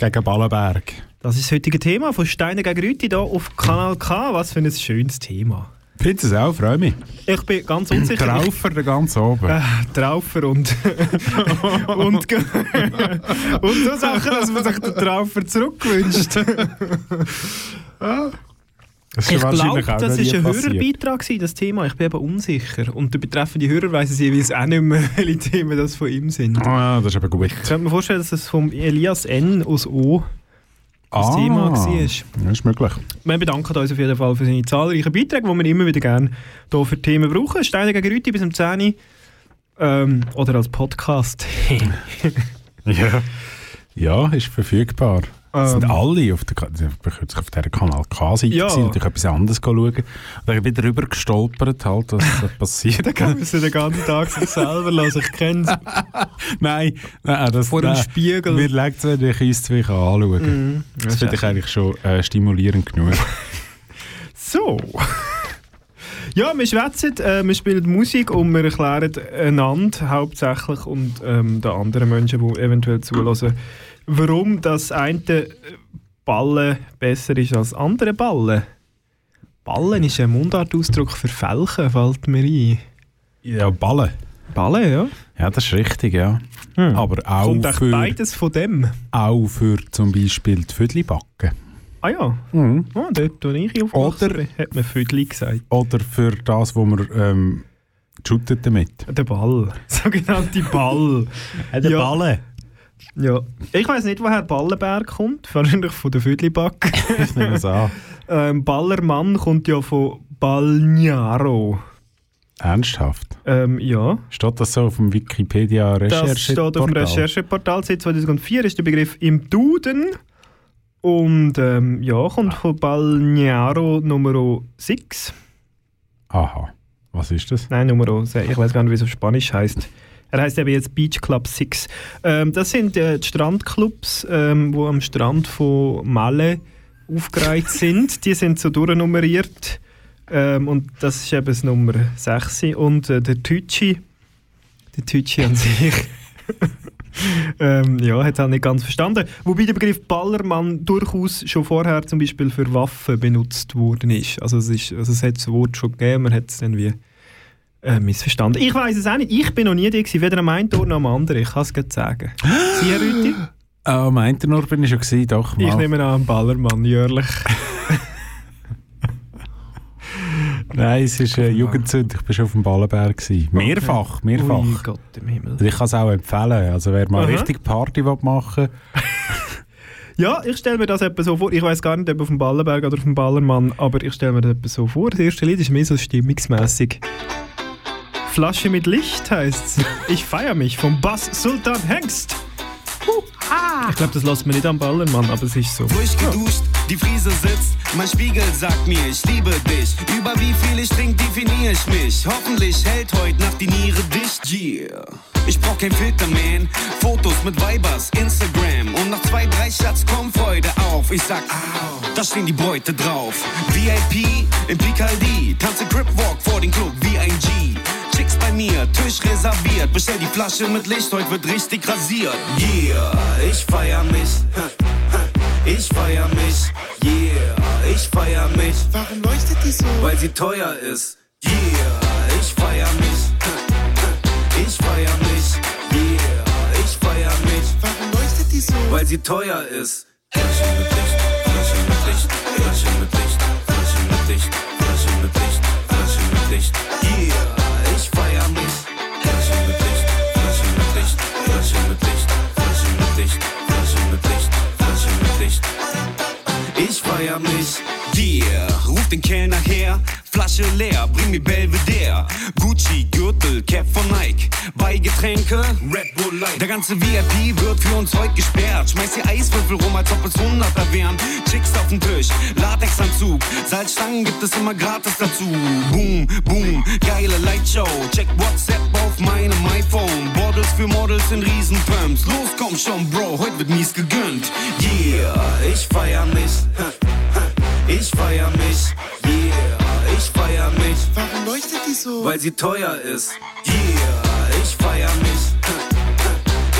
Gegen Ballenberg. Das ist das heutige Thema von Steiner gegen Rüti hier auf Kanal K. Was für ein schönes Thema. Findest es auch? Freue mich. Ich bin ganz unsicher. Traufer da ganz oben. Äh, Traufer und, und, und so Sachen, dass man sich den Traufer zurückwünscht. Das ist Ich glaube, das war ein passiert. Hörerbeitrag, das Thema. Ich bin eben unsicher. Und der betreffende Hörer weiss es jeweils auch nicht mehr, welche Themen das von ihm sind. Ich Ah, das ist aber gut. könnte mir vorstellen, dass es vom Elias N. aus O. das ah, Thema war. Das ist möglich. Wir bedanken uns auf jeden Fall für seine zahlreichen Beiträge, die wir immer wieder gerne hier für Themen brauchen. Steine gegen Rüti bis um 10 Uhr. Ähm, oder als Podcast. Ja. Ja, ist verfügbar. Das sind Ähm. alle auf der, ich kürzlich auf dieser Kanal K-Seite Ja. gewesen, natürlich etwas anderes schauen. Und dann bin ich drüber gestolpert, halt, was da passiert. Dann kann man den ganzen Tag sich selber lassen. Ich kenne es nein, nein, das vor dem nein. Spiegel. Mir legt es, wenn ich uns zwei anschauen Mhm. Das finde ich eigentlich schon äh, stimulierend genug. So. Ja, wir schwätzen, äh, wir spielen Musik und wir erklären einander hauptsächlich und ähm, den anderen Menschen, die eventuell zulassen, warum das eine Ballen besser ist als andere Ballen. Ballen ist ein Mundartausdruck für Felchen, fällt mir ein. ja, Ballen. Ballen, ja. Ja, das ist richtig, ja. Hm. Aber auch Kommt für, beides von dem. auch für zum Beispiel die Vödli backen. Ah ja, Mhm. oh, dort, wo ich aufgewachsen Oder- bin, hat man Füdli gesagt. Oder für das, wo man ähm, shootet damit. Der Ball. Sogenannte Ball. der Ja. Ballen. Ja, ich weiß nicht, woher Ballenberg kommt. Wahrscheinlich von der Füdliback. Ich nehme es an. ähm, Ballermann kommt ja von Balgnaro. Ernsthaft? Ähm, ja, Steht das so auf dem wikipedia recherche das steht auf dem Rechercheportal. Seit 2004 ist der Begriff im Duden. Und ähm, ja, kommt von Balgnaro Nummer 6. Aha. Was ist das? Nein, Nummer 6. Ich weiß gar nicht, wie es auf Spanisch heißt. Er heißt eben jetzt Beach Club 6. Ähm, das sind äh, die Strandclubs, ähm, wo am Strand von Malle aufgereiht sind. Die sind so durchnummeriert. Ähm, und das ist eben das Nummer 6. Und äh, der Tütschi, der Tütschi an sich, ähm, ja, hat es halt nicht ganz verstanden. Wobei der Begriff Ballermann durchaus schon vorher zum Beispiel für Waffen benutzt worden ist. Also es, ist, also es hat das Wort schon gegeben, man hat es dann wie äh, missverstanden. Ich weiß es auch nicht. Ich bin noch nie da gewesen, weder am einen Ort noch am anderen. Ich kann es gerade sagen. Sie, Herr Rüthi? Meint ihr nur, bin ich schon gewesen? Doch, Ich mal. nehme an, am Ballermann, jährlich. Nein, es ist äh, Jugendzünd. Ich war schon auf dem Ballenberg. Gewesen. Mehrfach, mehrfach. Ui Gott im Himmel. Also ich kann es auch empfehlen. Also wer mal Aha. richtig Party will machen Ja, ich stelle mir das etwa so vor. Ich weiß gar nicht, ob auf dem Ballenberg oder auf dem Ballermann, aber ich stelle mir das etwa so vor. Das erste Lied ist mehr so stimmungsmäßig. Flasche mit Licht heißt's. Ich feier mich vom Bass Sultan Hengst. Ich glaube, das lässt man nicht am Ballermann, aber es ist so. Frisch geduscht, die Friese sitzt. Mein Spiegel sagt mir, ich liebe dich. Über wie viel ich trink, definiere ich mich. Hoffentlich hält heute Nacht die Niere dicht. Yeah. Ich brauch kein Filter, man. Fotos mit Vibers, Instagram. Und nach zwei, drei Shots kommt Freude auf. Ich sag, au, da stehen die Beute drauf. VIP im Picardie. Tanze Crip Walk vor den Club wie ein G. Chicks bei mir, Tisch reserviert. Bestell die Flasche mit Licht, heute wird richtig rasiert. Yeah, ich feier mich. Ich feier mich, yeah, ich feier mich. Warum leuchtet die so? Weil sie teuer ist, yeah, ich feier mich. Ich feier mich, yeah, ich feier mich. Warum leuchtet die so? Weil sie teuer ist. Flasche mit Licht, Flasche mit Licht, Flasche mit Licht, Flasche mit Licht, Flasche mit Licht, Flasche mit Licht, yeah, Licht, Flasche mit Licht, Flasche mit Licht. Ich feier mich, yeah, ruf den Kellner her, Flasche leer, bring mir Belvedere. Gucci, Gürtel, Cap von Nike. Bei Getränke, Red Bull Light. Der ganze VIP wird für uns heute gesperrt. Schmeiß die Eiswürfel rum, als ob es Hunderter wären. Chicks auf dem Tisch, Latexanzug. Salzstangen gibt es immer gratis dazu. Boom, boom, geile Lightshow. Check WhatsApp auf meinem iPhone. Bottles für Models in Riesenpumps. Los, komm schon, Bro, heute wird mies gegönnt. Yeah, ich feier mich. Ich feier mich. Yeah, ich feier mich. Warum leuchtet die so? Weil sie teuer ist. Yeah, ich feier mich.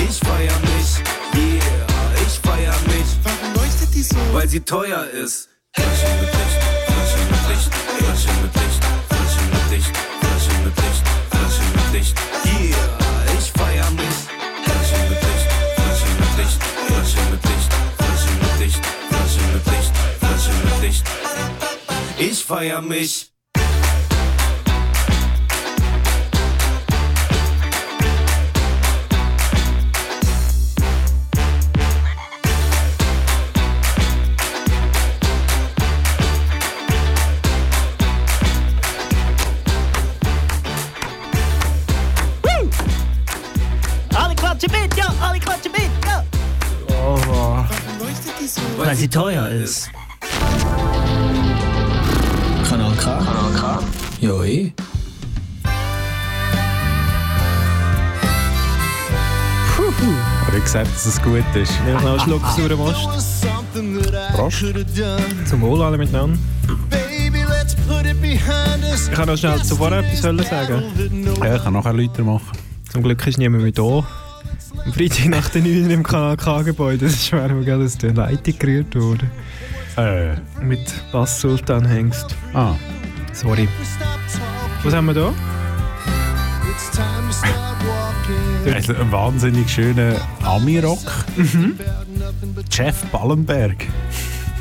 Ich feier mich. Yeah, ich feier mich. Warum leuchtet die so? Weil sie teuer ist. Flaschen mit Licht, Flaschen mit Licht, Flaschen mit Licht, Flaschen mit Licht, Flaschen mit Licht, Flaschen mit Licht. Yeah, leuchtet die so? Weil sie teuer ist. Kanal K. Kanal K. Ja, eh. Aber ich gesagt, dass es gut ist. Ja, noch einen Schluck sauren Most. Prost. Zum Wohl alle miteinander. Ich kann noch schnell zuvor etwas sagen. Ja, ich kann nachher Leute machen. Zum Glück ist niemand mehr da. Am Freitag nach den 9 im KK-Gebäude. Das ist mir gerade aus der Leitung gerührt worden. Äh, Mit Bass Sultan Hengst. ah. Sorry. Was haben wir da? Also ein wahnsinnig schöner Ami-Rock. Jeff Ballenberg.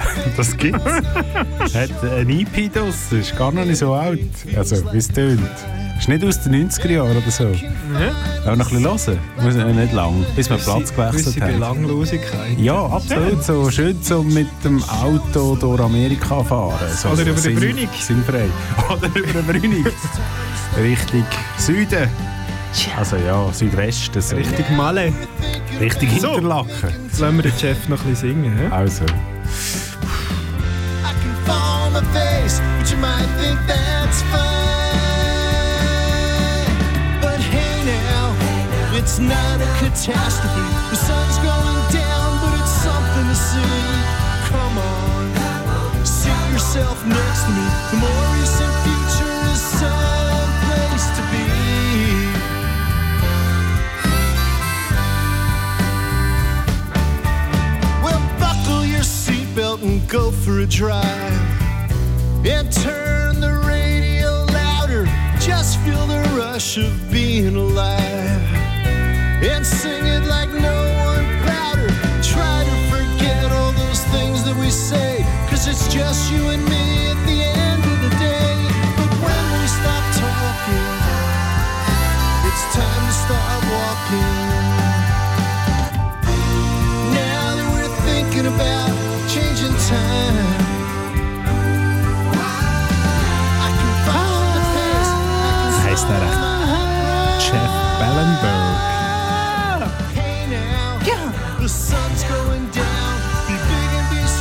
Das gibt's. Hat ein EP draus, ist gar noch nicht so alt. Also, wie es tönt. Ist nicht aus den 90er Jahren oder so. Ja. Auch noch ein bisschen hören. Muss nicht lang, bis wir Platz gewechselt haben. Belanglosigkeit. Ja, absolut. So schön so mit dem Auto durch Amerika fahren. So, Oder über den Brünig. Sinnfrei. Oder über den Brünig. Richtung Süden. Also ja, Südwesten. So. Richtig Malle. Richtig So. Hinterlaken. Jetzt lassen wir den Chef noch ein bisschen singen. hä? Also. Go for a drive. And turn feel the rush of being alive. And sing it like no one prouder. Try to forget all those things that we say. Cause it's just you and me at the end of the day. But when we stop talking, it's time to start walking. Now that we're thinking about changing time,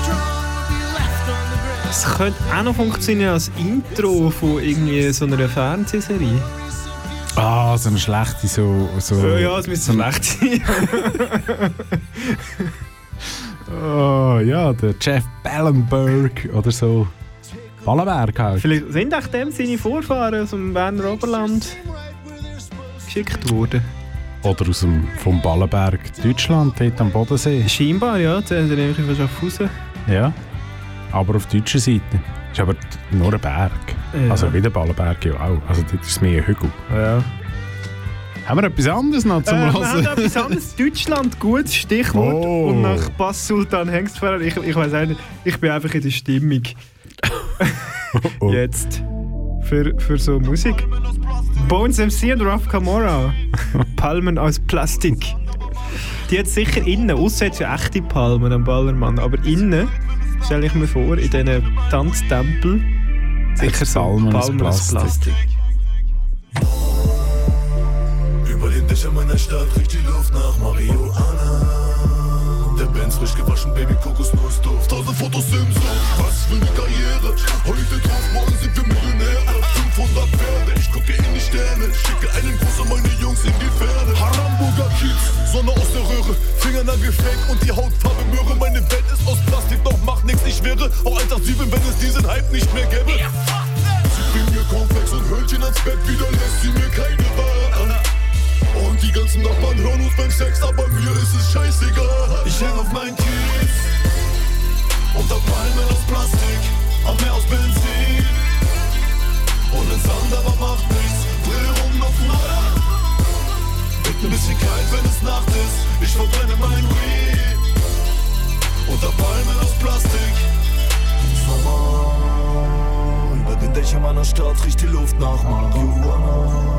We'll be left on the ground. Es könnte auch noch funktionieren als Intro von irgendwie so einer Fernsehserie. Ah, so eine schlechte, so... so Ja, ja, es müsste schlecht sein. Oh, ja, der Jeff Ballenberg oder so. Ballenberg halt. Vielleicht sind auch dem seine Vorfahren aus dem Berner Oberland geschickt worden. Oder aus dem, vom Ballenberg Deutschland, dort am Bodensee. Scheinbar, ja. Der hat nämlich von Schaffhausen. Ja. Aber auf deutscher Seite. Ist aber nur ein Berg. Ja. Also wie der Ballenberg ja auch. Also dort ist es mehr Hügel. Ja. Haben wir etwas anderes noch zum Äh, wir haben Hören? etwas anderes. Deutschland, gutes Stichwort. Oh. Und nach Bass Sultan Hengstfahrer, ich, ich weiß nicht, ich bin einfach in der Stimmung. Oh. Jetzt. Für, für so Musik. Bones MC und Raf Camora. Palmen aus Plastik. Die hat sicher innen, außer jetzt ja echte Palmen am Ballermann, aber innen, stelle ich mir vor, in diesen Tanztempel, Sicher Palmen aus Palmen aus Plastik. Plastik. Den Dächern meiner Stadt riecht die Luft nach Marihuana. Der Benz frisch gewaschen, Baby Kokosnuss Duft. Tausend Fotos im Sumpf, was für eine Karriere. Heute drauf, morgen sind wir Millionäre. 500 Pferde, ich gucke in die Sterne. Schicke einen Gruß an meine Jungs in die Ferne. Haramburger Kiez, Sonne aus der Röhre. Fingernagel fake und die Hautfarbe Möhre. Meine Welt ist aus Plastik, doch macht nichts, ich wäre auch 187, wenn es diesen Hype nicht mehr gäbe. Sie bringt mir Cornflakes und Hörnchen ans Bett, wieder lässt sie mir keine Ware an. Und die ganzen Nachbarn hören uns beim Sex, aber mir ist es scheißegal. Ich häng auf meinen Kies unter Palmen aus Plastik, am Meer aus Benzin. Ohne Sand, aber macht nichts, dreh rum auf Neuer. Wird ein bisschen kalt, wenn es Nacht ist, ich verbrenne mein Weed. Unter Palmen aus Plastik, Sommer. Über den Dächern meiner Stadt riecht die Luft nach Marihuana.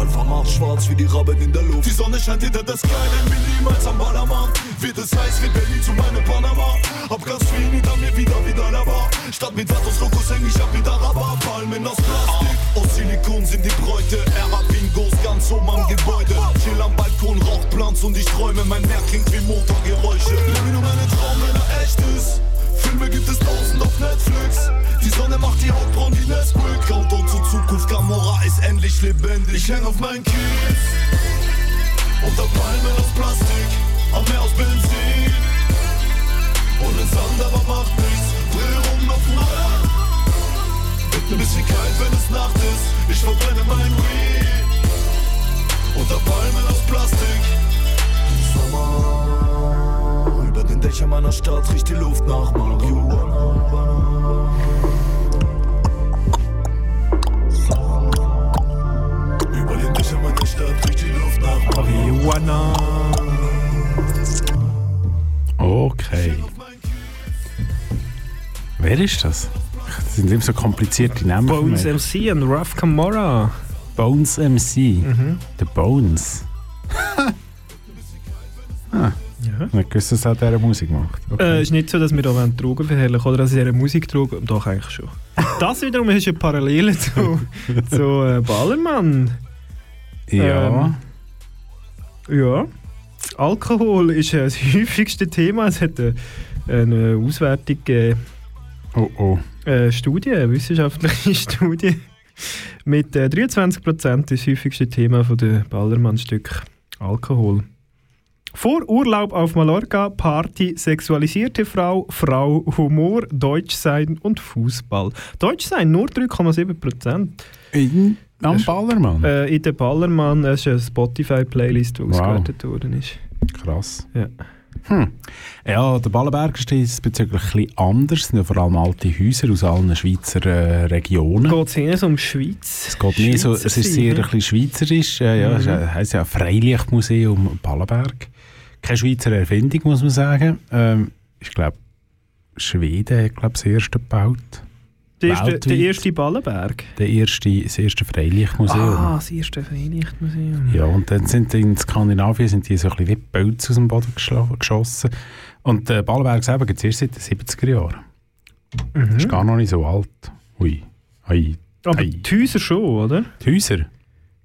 Alpha macht schwarz wie die Robben in der Luft. Die Sonne scheint hinter Skyline wie niemals am Ballermann. Wird es heiß wie Berlin zu meinem Panama. Hab ganz viel hinter mir wieder wieder war. Statt mit Vatos Lokos häng ich ab mit Araber. Palmen aus Plastik. Aus Silikon sind die Bräute. RA Bingos ganz oben am Gebäude. Chill am Balkon, Rauchplanz und ich träume. Mein Meer klingt wie Motorgeräusche. Lebe nur meinen Traum, wenn er echt ist. Filme gibt es tausend auf Netflix. Die Sonne macht die Haut braun wie Nesquik. Countdown zur Zukunft, Gamora ist endlich lebendig. Ich häng auf meinen Kies. Unter Palmen aus Plastik, am Meer aus Benzin. Ohne Sand, aber macht nichts. Dreh rum auf Neuer. Wird ein bisschen kalt, wenn es Nacht ist. Ich verbrenne mein Weed. Unter Palmen aus Plastik. Sommer. Über den Dächern meiner Stadt riecht die Luft nach Marihuana. Über den Dächern meiner Stadt riecht die Luft nach Marihuana. Okay. Wer ist das? Das sind immer so komplizierte Namen. Bones. MC und Ruff Camorra. Bones MC. Mhm. Der Bones. Ja. Ich wusste, dass er diese Musik macht. Äh, Okay. ist nicht so, dass wir da Drogen verherrlichen oder dass sie Musik drogen. Doch, eigentlich schon. Das wiederum ist eine Parallele zu, zu äh, Ballermann. ja. ähm, Ja. Alkohol ist äh, das häufigste Thema. Es hat äh, eine Auswertung gegeben, oh oh. äh, Studie, eine wissenschaftliche Studie. Mit äh, 23% das häufigste Thema der Ballermann-Stück Alkohol. Vor Urlaub auf Mallorca, Party, sexualisierte Frau, Frau, Humor, Deutschsein und Fußball. Deutschsein nur 3,7%. In, am Ballermann. Äh, in der Ballermann, es ist eine Spotify-Playlist, die Wow. ausgewertet worden ist. Krass. Ja. Hm. Ja, der Ballenberg ist diesbezüglich ein bisschen anders. Es sind ja vor allem alte Häuser aus allen Schweizer äh, Regionen. Geht es eher um die Schweiz? Es geht mehr so, es ist sehr ein bisschen schweizerisch. Ja, ja, Mhm. Es heisst ja Freilichtmuseum Ballenberg. Keine Schweizer Erfindung, muss man sagen. Ähm, ich glaube, Schweden hat glaub, das erste gebaut. Der erste, der erste Ballenberg. Der erste, das erste Freilichtmuseum. Ah, das erste Freilichtmuseum. Ja, und dann sind in Skandinavien sind die so ein bisschen wie Pilze aus dem Boden geschossen. Und der Ballenberg selber gibt es erst seit den 70er Jahren. Mhm. Ist gar noch nicht so alt. Ui. Ei. Aber ei. die Häuser schon, oder? Die Häuser,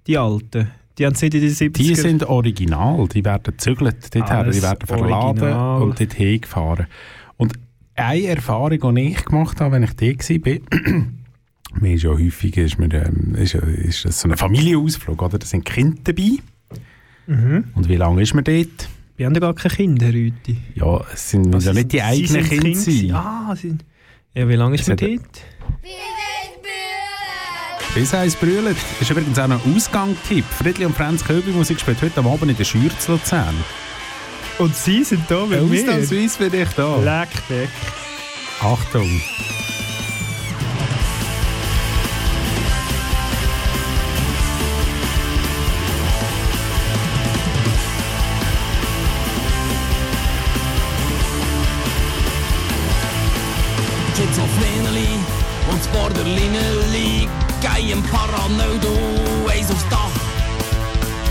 Die alten. Die haben seit in den 70er die sind original. Die werden gezügelt dorthin, Alles die werden verladen original. und dorthin gefahren. Und eine Erfahrung, die ich gemacht habe, wenn ich dort war, mir ist ja häufig ist mir, ähm, ist, ist das so ein Familienausflug, oder? Da sind Kinder dabei. Mhm. Und wie lange ist man dort? Wir haben ja gar keine Kinder heute. Ja, es sind ja nicht die eigenen Kinder. Kind gewesen. sein. Ah, sind... Ja, wie lange ist man dort? Bis eins brüllt. Das ist übrigens auch noch ein Ausgangstipp. Friedli und Franz Köbi Musik spielt heute am Abend in der Schür zu Luzern. Und sie sind da mit mir. Ausnahmsweise für dich da. Leck dich. Achtung. Schizophrenie und das Borderlineli gehen paranoid und eins aufs Dach.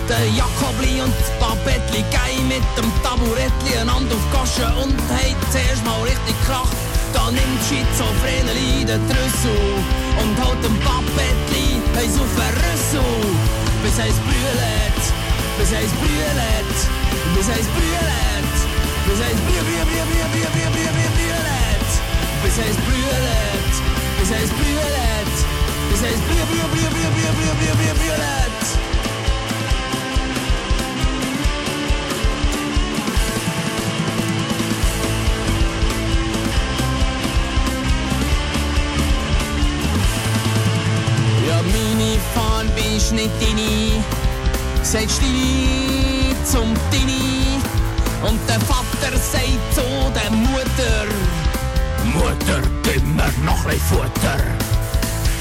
Der Jakobli und das Babettli gehen mit dem Taburettli einander auf Gasche und haben zuerst mal richtig Krach. Da nimmt Schizophreneli den Trüssel und haut dem Papettli eins auf den Rüssel. Bis eins brüllet, bis eins brüllet, bis eins brüllet, bis eins brü- brü- brü- brü- brü- brü- brü- brü- brüllet. Bis eins brüllet, bis eins brüllet, bis eins brü- brü- brü- brü- brü- brü- brü- brü- brüllet. Ja, ist nicht deine, sagst deine zum deine. Und der Vater sagt zu der Mutter, Mutter, gib mir noch ein Futter.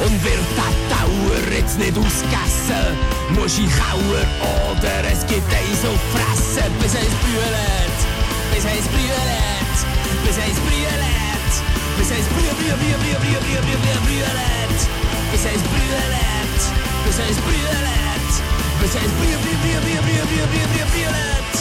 Und wird der Dauer jetzt nicht ausgegessen, muss ich kauer oder es gibt eins auf Fressen, bis es brüllt, bis es brüllt, bis es brüllt, bis es brüllt, brüllt, brüllt, brüllt, brüllt, brüllt, bis es brüllt bis eins brüllet, bis eins brü- brü- brü- brü- brü- brü- brü- brü- brüllet.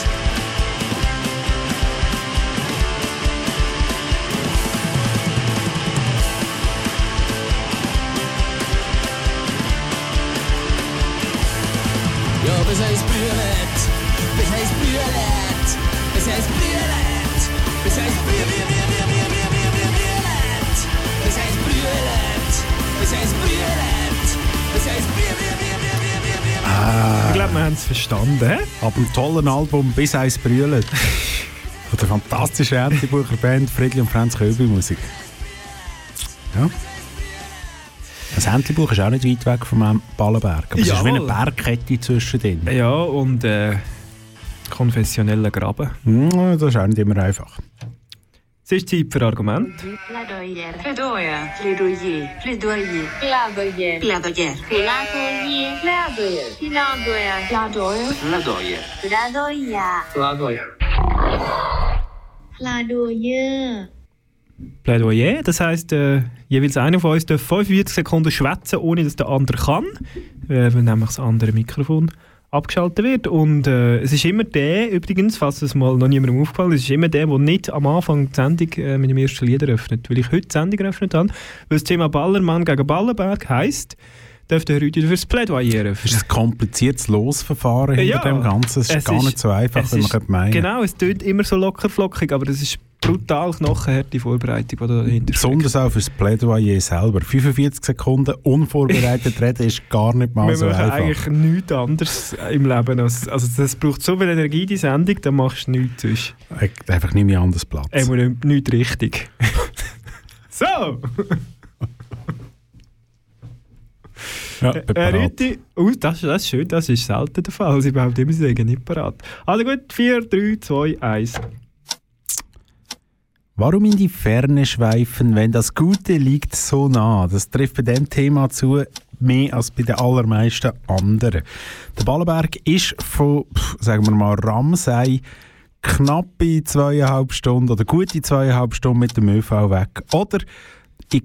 Ja, bis eins brüllet, bis eins brüllet, bis eins brüllet, bis eins brü- brü- brü- brü- brü- brü- brü- brü- brüllet, bis eins brüllet, bis eins ich glaube, wir haben es verstanden. Ab dem tollen Album «Bis eins brüllt» von der fantastischen Erntebucher Band Friedli und Franz Köbel Musik. Ja. Das Entlebuch ist auch nicht weit weg vom Ballenberg. Aber es Jawohl. ist wie eine Bergkette zwischendrin. Ja, und äh, konfessioneller Graben. Hm, das ist auch nicht immer einfach. Es ist Zeit für Argument. Plädoyer. Plädoyer. Plädoyer. Plädoyer. Plädoyer. Plädoyer. Plädoyer. Plädoyer. Plädoyer. Plädoyer. Plädoyer. Plädoyer. Plädoyer, das heisst, äh, jeweils einer von uns darf 45 Sekunden schwätzen, ohne dass der andere kann, äh, weil nämlich das andere Mikrofon abgeschaltet wird. Und äh, es ist immer der, übrigens, falls es mal noch niemandem aufgefallen ist, es ist immer der, der nicht am Anfang die Sendung äh, mit dem ersten Lied eröffnet, weil ich heute die Sendung eröffnet habe. Weil das Thema Ballermann gegen Ballenberg heisst, dürfte Herr Rüdi fürs Plädoyer Es eröffnen. ist ein kompliziertes Losverfahren hinter Ja, dem Ganzen. Es ist es gar ist- nicht so einfach, es wie man könnte meinen Genau, es klingt immer so lockerflockig, aber das ist brutal knochenharte Vorbereitung, die da dahinter. Besonders auch fürs Plädoyer selber. 45 Sekunden unvorbereitet reden ist gar nicht mal Wir so einfach. eigentlich nichts anderes im Leben. Als, also das braucht so viel Energie, die Sendung, dann machst du nichts sonst. Hat einfach nicht mehr anders Platz. Einmal nicht, nicht richtig. so! ja, Äh. Rüti, oh, das, das ist schön, das ist selten der Fall. Sie behaupten immer, sie seien nicht parat. Also gut, 4, 3, 2, 1. Warum in die Ferne schweifen, wenn das Gute liegt so nah? Das trifft bei dem Thema zu mehr als bei den allermeisten anderen. Der Ballenberg ist von, sagen wir mal, Ramsey knappe zweieinhalb Stunden oder gute zweieinhalb Stunden mit dem ÖV weg. Oder in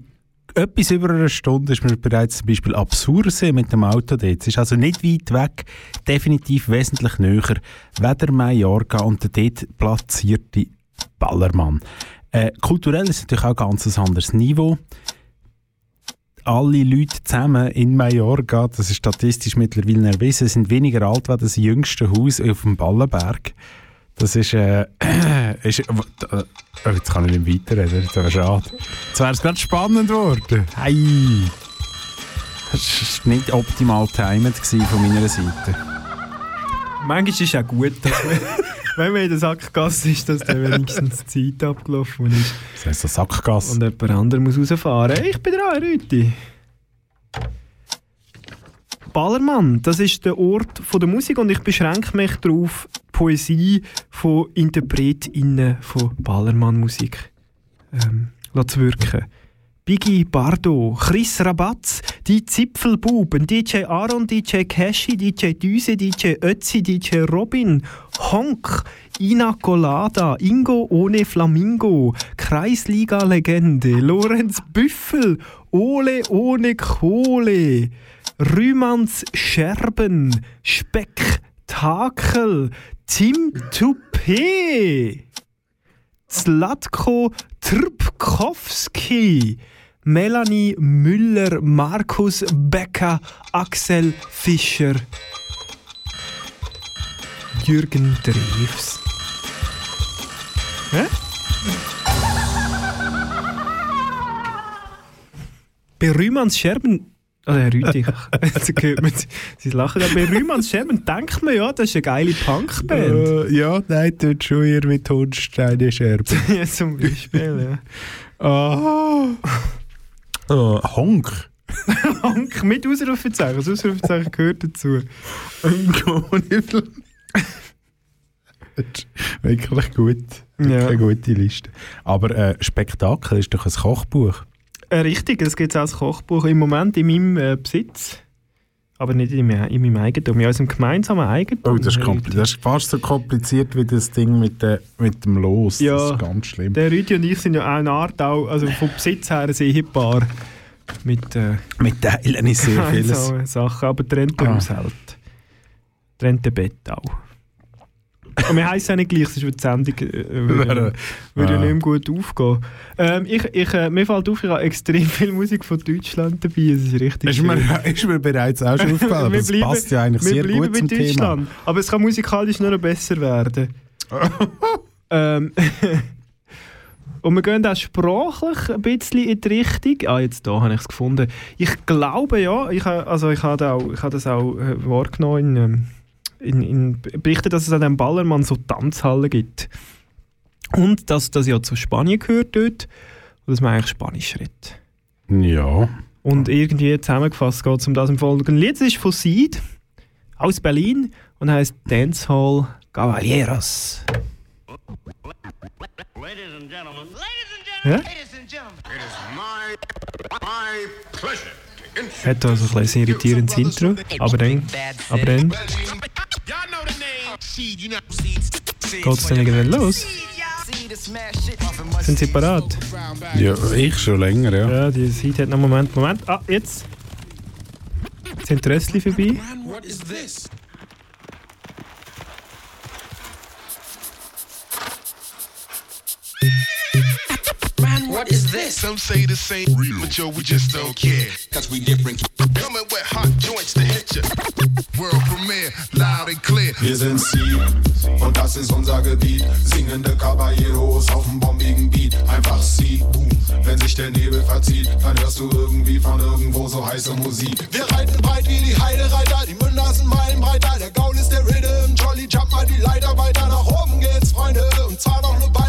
etwas über eine Stunde ist man bereits zum Beispiel ab Sursee mit dem Auto dort. Es ist also nicht weit weg, definitiv wesentlich näher, weder Mallorca und der dort platzierte Ballermann. Äh, kulturell ist natürlich auch ein ganz anderes Niveau. Alle Leute zusammen in Mallorca, das ist statistisch mittlerweile erwiesen, sind weniger alt als das jüngste Haus auf dem Ballenberg. Das ist, äh, ist äh, oh, jetzt kann ich nicht weiterreden, das wäre schade. Jetzt wäre es gerade spannend geworden. Hey! Das war nicht optimal timed von meiner Seite. Manchmal ist es auch gut, dass man, wenn man in der Sackgasse ist, dass dann wenigstens die Zeit abgelaufen ist Das heisst, so Sackgasse. und jemand anderes muss rausfahren. Ich bin dran, Rüti. Ballermann, das ist der Ort von der Musik und ich beschränke mich darauf, Poesie von InterpretInnen von Ballermann-Musik ähm, zu wirken. Biggie Bardo, Chris Rabatz, die Zipfelbuben, DJ Aaron, DJ Cashy, DJ Düse, DJ Ötzi, DJ Robin, Honk, Ina Colada, Ingo ohne Flamingo, Kreisliga-Legende, Lorenz Büffel, Ole ohne Kohle, Rühmanns Scherben, Spektakel, Tim Toupé. Zlatko Trpkowski, Melanie Müller, Markus Becker, Axel Fischer, Jürgen Drews. Hä? Bei Rühmanns Scherben. Oh, Herr Rüthi, jetzt hört man Sie lachen. Aber bei Rühmanns Scherben denkt man ja, das ist eine geile Punkband. Äh, ja, nein, tut schon eher mit Hundsteine Scherben. ja, zum Beispiel, ja. Ah. Oh, Honk. Honk mit Ausrufezeichen. Das Ausrufezeichen gehört dazu. Wirklich gut. Wirklich Ja. Eine gute Liste. Aber äh, Spektakel ist doch ein Kochbuch. Äh, richtig, es gibt als Kochbuch im Moment in meinem äh, Besitz. Aber nicht in, meinem- in meinem Eigentum, in unserem gemeinsamen Eigentum. Oh, das ist, das ist fast so kompliziert wie das Ding mit, der, mit dem Los. Ja. Das ist ganz schlimm. Der Rüdi und ich sind ja auch eine Art, auch, also vom Besitz her ein Ehepaar. Mit äh, Mit Teilen ist sehr vieles. so Sachen, aber trennt der Ah. Haushalt. Trennt der Bett auch. Und wir heißen auch nicht gleich, sonst wird die Sendung äh, würde, Wäre- würde ja Ah. nicht mehr gut aufgehen. Ähm, ich, ich, äh, mir fällt auf, ich habe extrem viel Musik von Deutschland dabei. Es ist richtig Ist mir, ist mir bereits auch schon aufgefallen. aber Das bleiben- passt ja eigentlich sehr gut zum Thema. Deutschland. Aber es kann musikalisch nur noch besser werden. ähm, und wir gehen auch sprachlich ein bisschen in die Richtung. Ah, jetzt da habe ich es gefunden. Ich glaube ja, ich, also ich habe auch, ich habe das auch äh, wahrgenommen in, in, Berichten, dass es an dem Ballermann so Tanzhallen gibt. Und dass das ja zu Spanien gehört dort. Und dass man eigentlich Spanisch redet. Ja. Und irgendwie zusammengefasst geht es um das im folgenden Lied. Es ist von Seed aus Berlin und heißt Dancehall Caballeros. Ladies and gentlemen. Ladies and Ja? Ladies and gentlemen. It is my, my pleasure Hat also ein bisschen irritierendes Intro, aber dann, aber dann geht es dann irgendwann los. Sind sie parat? ja, ich schon länger, ja. Ja, die Seed hat noch einen Moment. Moment, ah, jetzt. Sind die Röstchen vorbei? What is this? Man, what is this? Some say the same, but yo, we just don't care. Cause we different. Coming with hot joints to hit ya. World premiere, loud and clear. Wir sind Sie und das ist unser Gebiet. Singende Caballeros auf dem bombigen Beat. Einfach Sie, boom. Wenn sich der Nebel verzieht, dann hörst du irgendwie von irgendwo so heiße Musik. Wir reiten breit wie die Heidereiter, die Münder sind meilenbreiter. Der Gaul ist der Rhythm, Jolly jump mal die Leiter weiter. Nach oben geht's, Freunde, und zwar noch nur. Auf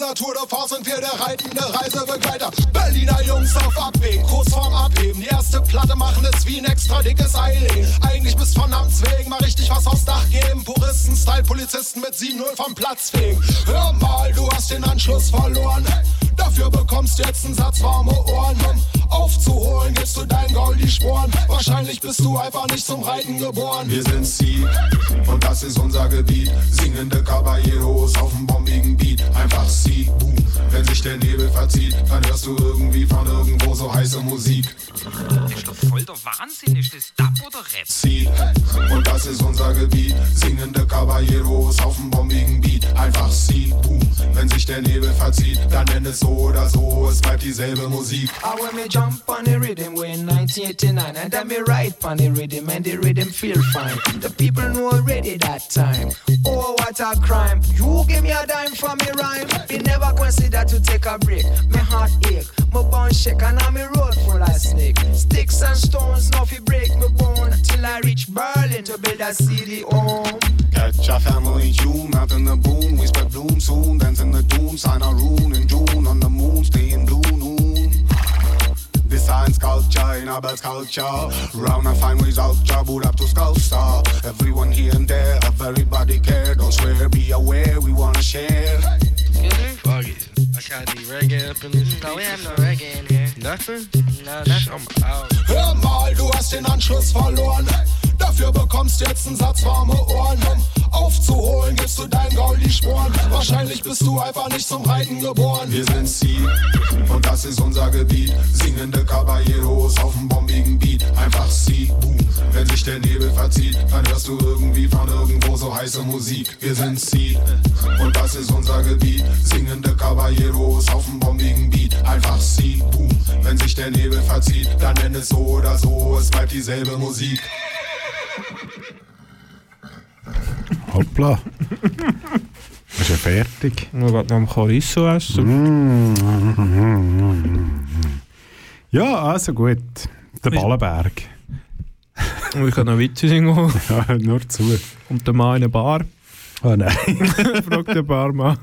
dieser Tour de Force sind wir der reitende Reisebegleiter. Berliner Jungs auf Abwägen, kurz vorm Abheben. Die erste Platte machen es wie ein extra dickes Eileen. Eigentlich bist von Amts wegen mal richtig was aufs Dach geben. Puristen, Style, Polizisten mit 7-0 vom Platz fegen. Hör mal, du hast den Anschluss verloren. Dafür bekommst du jetzt einen Satz warme Ohren. Um aufzuholen, gibst du dein Gaul die Sporen. Wahrscheinlich bist du einfach nicht zum Reiten geboren. Wir sind Sie und das ist unser Gebiet. Singende Caballeros auf dem bombigen Beat. Einfach Sie, boom. Wenn sich der Nebel verzieht, dann hörst du irgendwie von irgendwo so heiße Musik. Ist doch voll der Wahnsinn. Ist das Dub oder Rap? Sie und das ist unser Gebiet. Singende Caballeros auf dem bombigen Beat. Einfach Sie, boom. Wenn sich der Nebel verzieht, dann nenn es so oder so, es bleibt dieselbe Musik. I when me jump on the rhythm way in 1989 and then me ride on the rhythm and the rhythm feel fine. The people know already that time. Oh, what a crime. You give me a dime for me rhyme. Never consider to take a break. My heart ache, my bone shake and I'm me road full of snake. Sticks and stones, nothing break my bone till I reach Berlin to build a city home. Catch a family tune out in the boom. We spread bloom soon. Dance in the doom. Sign a rune in June on the moon. Stay in blue noon. Design sculpture in our best culture. Round and fine result, boot up to sculpture. Everyone here and there, everybody care. Don't swear, be aware, we wanna share. Fuck it. I gotta be reggae up in this. No, we have no reggae in here. Nothing? No, nothing. Hör mal, du hast den Anschluss verloren. Dafür bekommst jetzt einen Satz warme Ohren. Um aufzuholen, gibst du dein Gaul die Sporen. Wahrscheinlich bist du einfach nicht zum Reiten geboren. Wir sind Sie und das ist unser Gebiet. Singende Caballeros auf dem bombigen Beat. Einfach Sie, boom. Wenn sich der Nebel verzieht, dann hörst du irgendwie von irgendwo so heiße Musik. Wir sind Seed und das ist unser Gebiet. Singende Caballeros auf dem bombigen Beat. Einfach Seed, boom. Wenn sich der Nebel verzieht, dann nenn es so oder so, es bleibt dieselbe Musik. Hoppla. Ist ja fertig. Noch am Chorizo essen. Mm. Ja, also gut. Der Ballenberg. Und ich kann noch Witze singen. Ja, nur zu. Kommt der Mann in eine Bar. Oh nein. fragt der Barmann,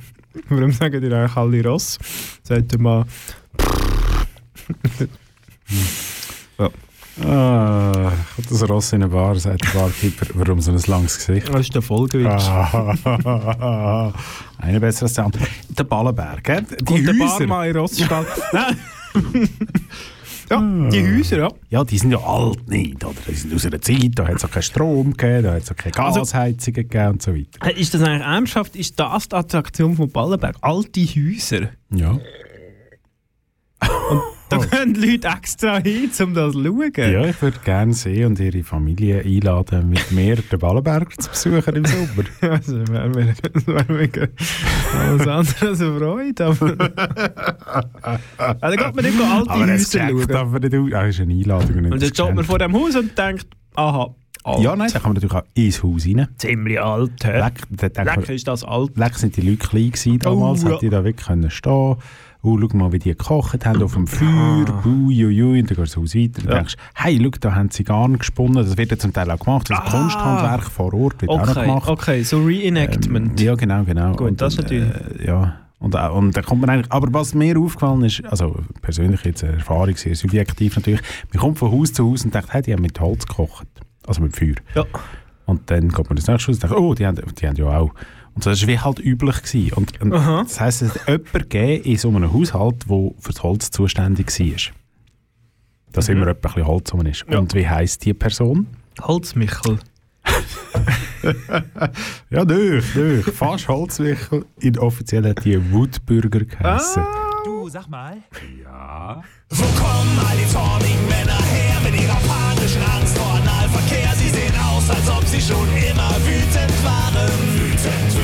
warum sagen die eigentlich alle Ross? Sagt der Mann, ja. Ah, das Ross in eine Bar, sagt der Barkeeper, warum so ein langes Gesicht? Das ist der Folgewitz. Ah, Eine besser als der andere. Der Ballenberg, gell? Die Und der Häuser. Barmann in Rossstall. ja, die Häuser, ja. Ja, die sind ja alt nicht, oder? Die sind aus einer Zeit, da hat es auch keinen Strom gegeben, da hat es auch keine Also- Gasheizungen gegeben und so weiter. Ist das eigentlich ernsthaft? Ist das die Attraktion von Ballenberg? Alte Häuser? Ja. Da gehen Leute extra hin, um das zu schauen. Ja, ich würde gerne sie und ihre Familie einladen, mit mir den Ballenberg zu besuchen im Sommer. Also, wäre mir, das wäre mir alles andere als eine Freude. Aber also, geht man nicht alte Aber das Häuser schauen. aber nicht. Ah, ist eine Einladung. nicht Und dann steht man vor dem Haus und denkt, aha, alt. Ja, nein, da kann man natürlich auch ins Haus rein. Ziemlich alt, hä? Leck, da Leck man, ist das alt. leck sind die Leute klein gewesen damals, Oh, hat die da wirklich können stehen Oh, schau mal, wie die gekocht haben auf dem Feuer. Uiuiui. Und dann gehst du Haus weiter. Und Ja. denkst, hey, schau, da haben sie Garn gesponnen. Das wird ja zum Teil auch gemacht. Das Ah. Kunsthandwerk vor Ort wird auch noch Okay, gemacht. okay, so Reenactment. Ähm, ja, genau, genau. Gut, und, das natürlich- Äh, ja. Und, auch- und da kommt man eigentlich, aber was mir aufgefallen ist, also persönlich jetzt eine Erfahrung, sehr subjektiv natürlich, man kommt von Haus zu Haus und denkt, hey, die haben mit Holz gekocht. Also mit Feuer. Ja. Und dann kommt man das nächste Haus und denkt, oh, die haben, die haben ja auch. Und so, das war wie halt üblich. Gewesen. Und, und das heisst, es hat jemanden gegeben in so einem Haushalt, der für das Holz zuständig war. Dass immer jemand ein bisschen Holz rum ist. Mhm. Ja. Und wie heisst die Person? Holzmichel. Ja, durch, durch. Fast Holzwichel. Inoffiziell hat die Woodburger geheißen. Du, sag mal. Ja. Wo kommen all die zornigen Männer her mit ihrer panischen Angst vor Analverkehr? Sie sehen aus, als ob sie schon immer wütend waren. Wütend,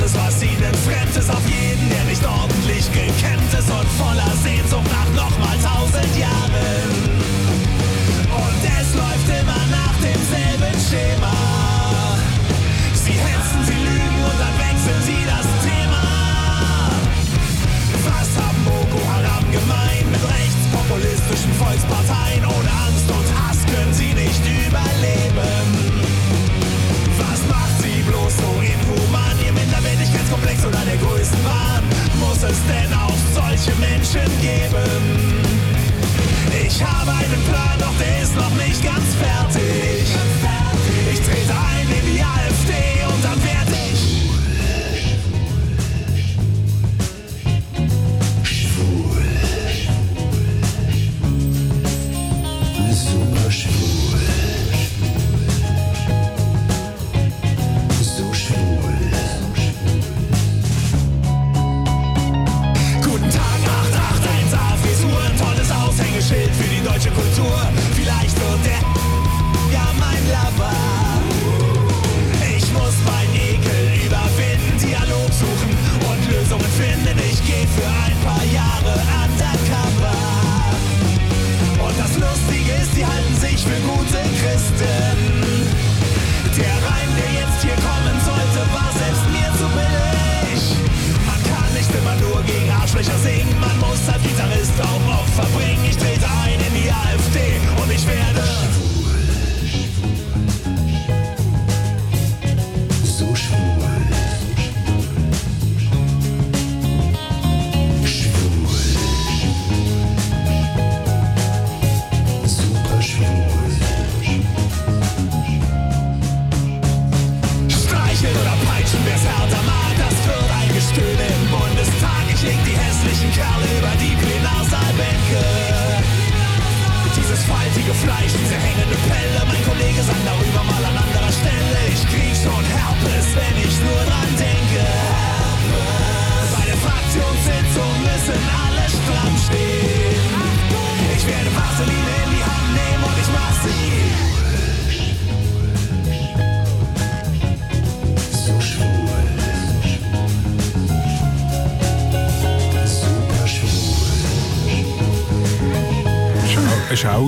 alles, was ihnen fremd ist. Auf jeden, der nicht ordentlich gekämmt ist. Und voller Sehnsucht nach nochmal tausend Jahren. Und es läuft immer nach demselben Schema. Sie hetzen, sie lügen und dann wechseln sie das Thema. Was haben Boko Haram gemein mit rechtspopulistischen Volksparteien? Ohne Angst und Hass können sie nicht überleben. Muss es denn auch solche Menschen geben? Ich habe einen Plan, doch der ist noch nicht ganz fertig. Ich trete ein in die AfD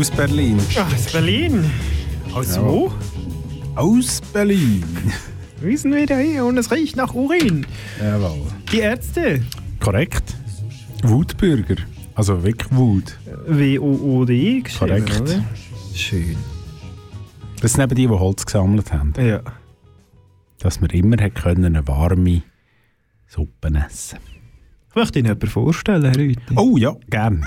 aus Berlin. Aus Berlin? Aus Ja. wo? Aus Berlin. Wir sind wieder hier und es riecht nach Urin. Jawohl. Die Ärzte. Korrekt. Wutbürger. Also wirklich Wut. W-O-O-D geschrieben, Korrekt. oder? Schön. Das sind eben die, die Holz gesammelt haben. Ja. Dass wir immer können eine warme Suppe essen Ich möchte Ihnen jemanden vorstellen, Herr Rüthi. Oh ja, gern.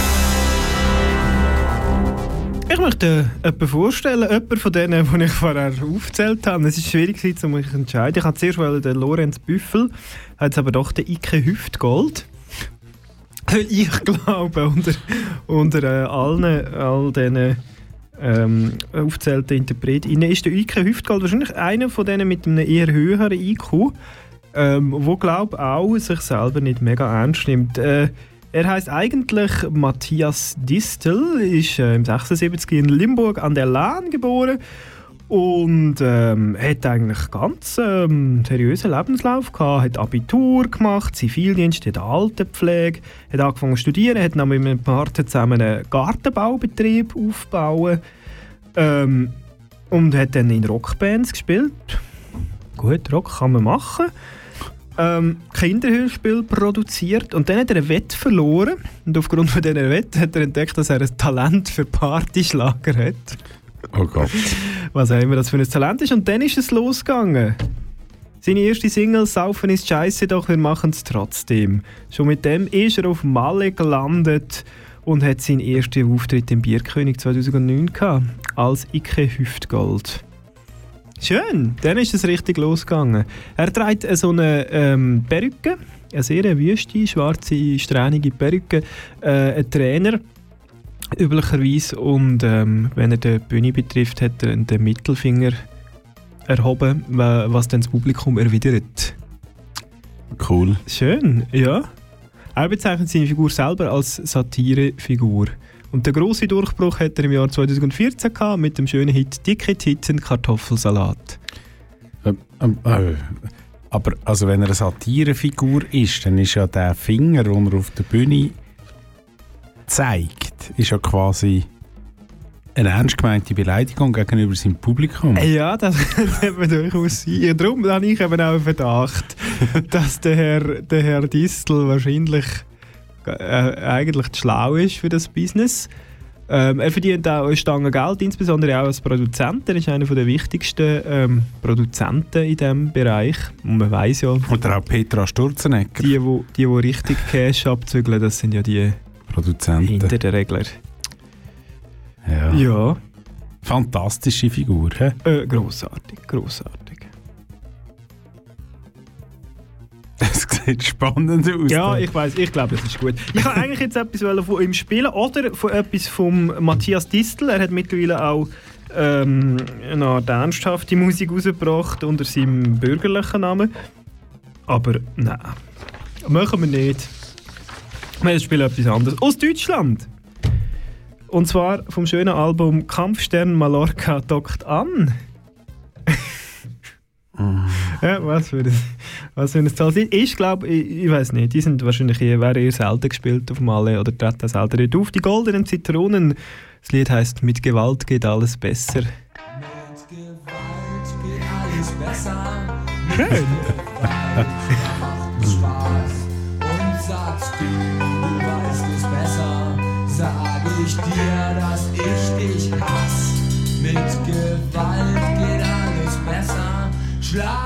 Ich möchte jemanden vorstellen, jemanden von denen, die ich vorher aufgezählt habe. Es ist schwierig, um mich zu entscheiden. Ich hatte zuerst den Lorenz Büffel, jetzt aber doch den Ike Hüftgold. Weil ich glaube, unter, unter äh, allen all diesen ähm, aufgezählten Interpreten ist der Ike Hüftgold wahrscheinlich einer von denen mit einem eher höheren IQ, ähm, glaube auch sich selber nicht mega ernst nimmt. Äh, er heißt eigentlich Matthias Distel, ist äh, im 76 in Limburg an der Lahn geboren und ähm, hat eigentlich ganz ähm, seriösen Lebenslauf gehabt, hat Abitur gemacht, Zivildienst, hat Altenpflege, hat angefangen zu studieren, hat dann mit einem Partner zusammen einen Gartenbaubetrieb aufgebaut ähm, und hat dann in Rockbands gespielt. Gut, Rock kann man machen. Ähm, Kinderhörspiel produziert und dann hat er eine Wette verloren und aufgrund von dieser Wette hat er entdeckt, dass er ein Talent für Partyschlager hat. Oh Gott. Was auch immer das für ein Talent ist. Und dann ist es losgegangen. Seine erste Single «Saufen ist scheiße, doch wir machen es trotzdem». Schon mit dem ist er auf Malle gelandet und hat seinen ersten Auftritt im Bierkönig 2009 gehabt, als Ike Hüftgold. Schön, dann ist es richtig losgegangen. Er trägt so eine ähm, Perücke, eine sehr wüste, schwarze, strähnige Perücke, äh, ein Trainer üblicherweise und ähm, wenn er die Bühne betrifft, hat er den Mittelfinger erhoben, wa- was dann das Publikum erwidert. Cool. Schön, ja. Er bezeichnet seine Figur selber als Satirefigur. Und der große Durchbruch hat er im Jahr 2014 gehabt mit dem schönen Hit «Dicke Titten Kartoffelsalat». Ähm, ähm, äh, aber also wenn er eine Satirefigur ist, dann ist ja der Finger, den er auf der Bühne zeigt, ist ja quasi eine ernst gemeinte Beleidigung gegenüber seinem Publikum. Ja, das könnte durchaus sein. Ja, darum habe ich eben auch Verdacht, dass der Herr, der Herr Distel wahrscheinlich äh, eigentlich zu schlau ist für das Business. Ähm, er verdient auch eine Stange Geld, insbesondere auch als Produzent. Er ist einer der wichtigsten ähm, Produzenten in diesem Bereich. Und man weiß ja... Oder auch Petra Sturzenegger. Die, wo, die, wo richtig Cash abzügeln, das sind ja die Produzenten. hinter den Regler. Ja. Ja. Fantastische Figur? Äh, grossartig, grossartig. Das sieht spannend aus. Ja, ich weiß, ich glaube, es ist gut. Ich wollte eigentlich jetzt etwas wollen von ihm spielen oder von etwas von Matthias Distel. Er hat mittlerweile auch ähm, eine Art ernsthafte Musik rausgebracht unter seinem bürgerlichen Namen. Aber nein, machen wir nicht. Wir spielen etwas anderes. Aus Deutschland! Und zwar vom schönen Album Kampfstern Mallorca dockt an. Ja, was für ein, was für ein Zahl sind. Ich glaube, ich, ich weiß nicht, die sind wahrscheinlich eher, wären eher selten gespielt auf Malle oder treten selten dort auf. Die goldenen Zitronen, das Lied heißt Mit Gewalt geht alles besser. alles besser. Schön. Spaß. Und sagst du, du weißt es besser, sag ich dir, dass ich dich hasse. Mit Gewalt geht alles besser. Schlag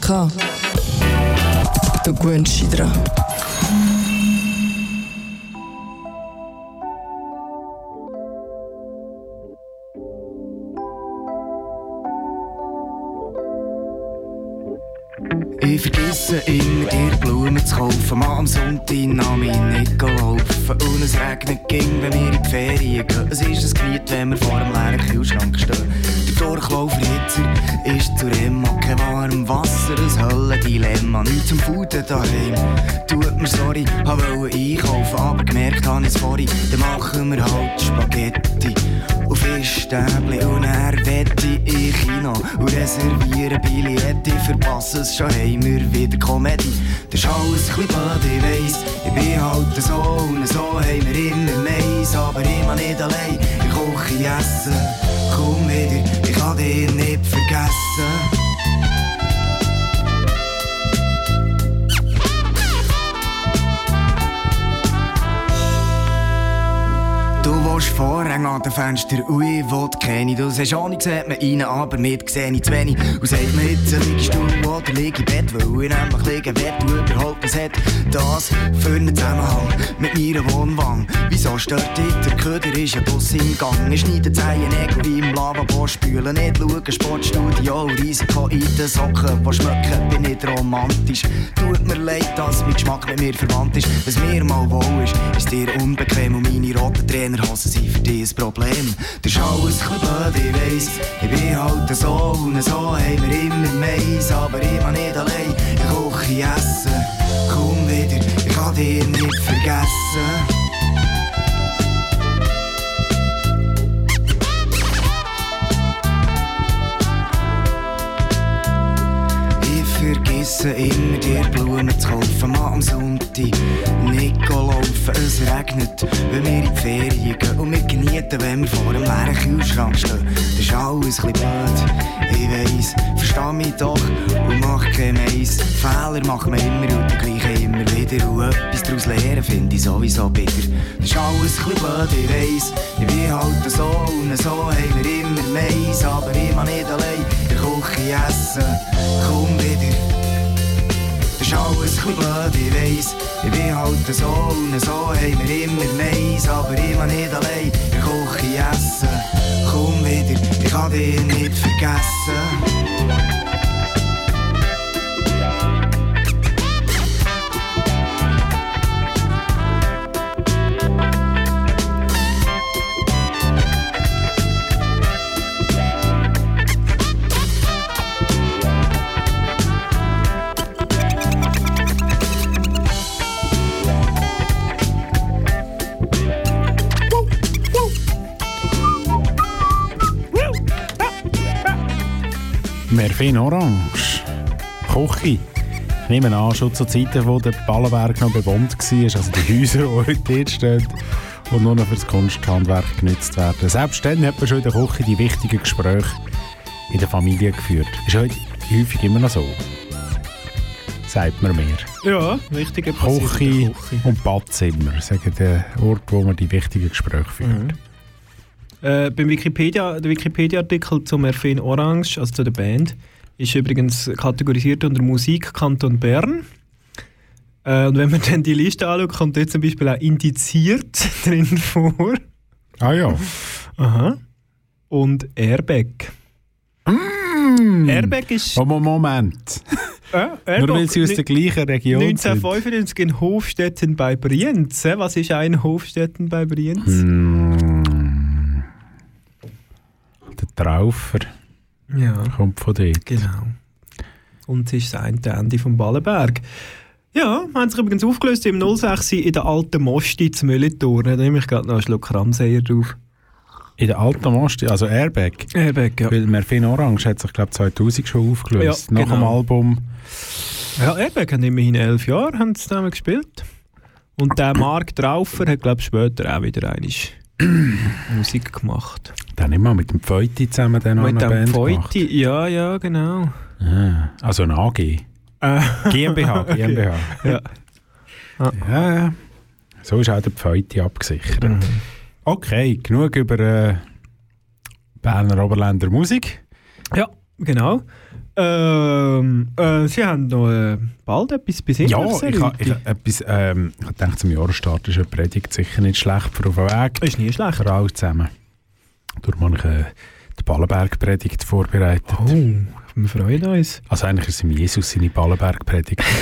Kanal K. Gewöhnst dich dran. Ich vergesse immer dir Blumen zu kaufen. Mal am Sonntag daheim. Tut mir sorry, hab wollte einkaufen, aber gemerkt habe ich's vorhin. Dann machen wir halt Spaghetti. Und Fischstäbli und er wette in Kino und reservieren Billette. Ich verpasse es schon, haben wir wieder Komödie. Das ist alles ein bisschen blöd, den Fenstern, ui, ich will keine. Du sagst, Ahnung, sieht man rein, aber mit sehe ich zu wenig. Und sagt mir jetzt, liegst du oder lieg im Bett, weil ich nämlich liegen will, du überhaupt was hat. Das für einen Zusammenhang mit meiner Wohnwang. Wieso stört dich? Der Köder ist ja Bus im Gang. Ich schneide Zehennägel wie im Lavabo, spülen nicht, schauen Sportstudio, Risiko in den Socken, die schmecken, bin nicht romantisch. Tut mir leid, dass mein Geschmack mit mir verwandt ist. Was mir mal wohl ist, ist dir unbequem und meine roten Trainerhosen sind für dich ein Problem. Das ist alles ein blöd, ich weiss. Ich bin halt so und so haben wir immer Mais, aber ich bin nicht allein. Ich koche essen, komm wieder, ich kann dich nicht vergessen. Vergesse immer dir Blumen zu kaufen, mal am Sonntag nicht laufen. Es regnet, wenn wir in die Ferien gehen und wir genießen, wenn wir vor einem leeren Kühlschrank stehen. Das ist alles ein bisschen blöd, ich weiss, versteh mich doch und mach kein Mais. Fehler machen wir immer und die gleichen immer wieder und etwas daraus lernen finde ich sowieso bitter. Das ist alles ein bisschen blöd, ich weiss, ich bin halt so und so haben wir immer Mais, aber mach nicht allein, ich koche essen, komm wieder. Ist alles ein blöd, ich weiss. Ich bin halt so und so haben wir immer Mais, aber mach nicht allein. Ich koche essen, komm wieder, ich kann dich nicht vergessen. Merfin Orange. Kochi. Ich nehme an, schon zu Zeiten, wo der Ballenberg noch bewohnt war, also die Häuser, die heute dort stehen und nur noch für das Kunsthandwerk genutzt werden. Selbst dann hat man schon in der Küche die wichtigen Gespräche in der Familie geführt. Ist heute häufig immer noch so. Sagt man mir. Ja, wichtige Küche Küche. und Badzimmer, sagen der Ort, wo man die wichtigen Gespräche führt. Äh, beim Wikipedia, der Wikipedia-Artikel zum Erfin Orange, also zu der Band, ist übrigens kategorisiert unter Musik Kanton Bern. Äh, und wenn man dann die Liste anschaut, kommt dort zum Beispiel auch indiziert drin vor. Ah ja. Aha. Und Airbag. Mm. Airbag ist. Oh, Moment. Äh, Nur weil sie aus der gleichen Region sind. 1995 in Hofstetten bei Brienz. Hä? Was ist ein Hofstetten bei Brienz? Mm. Der Traufer Ja. kommt von dort. Genau. Und es ist das eine Ende vom Ballenberg. Ja, haben sich übrigens aufgelöst im 06 in der alten Mosti zu Mülletour. Da nehme ich gerade noch einen Schluck Kramseier drauf. In der alten Most, also Airbag. Airbag, ja. Weil Merfin Orange hat sich, glaube ich, 2000 schon aufgelöst. Ja, Nach dem genau. Album. Ja, Airbag haben immerhin elf Jahre haben sie zusammen gespielt. Und der Mark Traufer hat, glaube ich, später auch wieder einmal Musik gemacht. Dann mal mit dem Pfeuti zusammen dann noch Mit eine dem Band gemacht. Feuti, ja, ja, genau. Ah, also ein AG. Äh. GmbH, Okay. GmbH. Ja. Ja, ja. So ist auch der Pfeuti abgesichert. Mhm. Okay, genug über äh, Berner Oberländer Musik. Ja, genau. Ähm, Äh, Sie haben noch äh, bald etwas besehen. Ja, ich habe etwas, ähm, ich gedacht, zum Jahresstart ist eine Predigt sicher nicht schlecht für auf den Weg. Ist nie schlecht. Für alle zusammen. Habe ich äh, die Ballenberg-Predigt vorbereitet. Oh, wir freuen uns. Also eigentlich ist es im Jesus seine Ballenberg-Predigt.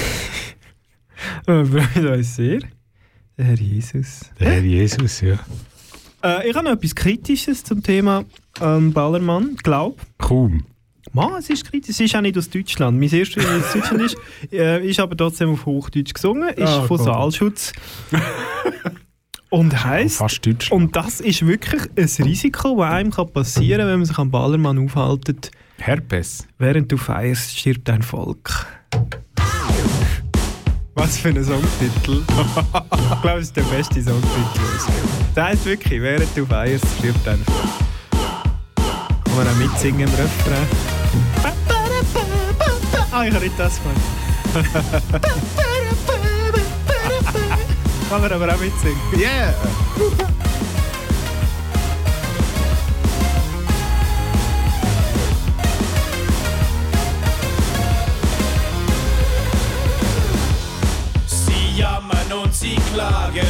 Wir freuen uns sehr. Der Herr Jesus. Der Herr Jesus, ja. Äh, ich habe noch etwas Kritisches zum Thema ähm, Ballermann, glaub. Kaum. Mann, es ist kritisch. Es ist auch nicht aus Deutschland. Mein erstes aus Deutschland ist, äh, ist aber trotzdem auf Hochdeutsch gesungen, ist Ah, von Gott. Saalschutz. Und heisst, und das ist wirklich ein Risiko, das einem kann passieren kann, wenn man sich am Ballermann aufhaltet. Herpes. Während du feierst, stirbt dein Volk. Was für ein Songtitel. ich glaube, es ist der beste Songtitel. Der heißt wirklich, während du feierst, stirbt dein Volk. Kann man auch mitsingen im Refrain. Ah, ich habe nicht das gemacht. Kann man aber auch mitsingen. Yeah! Sie jammern und sie klagen,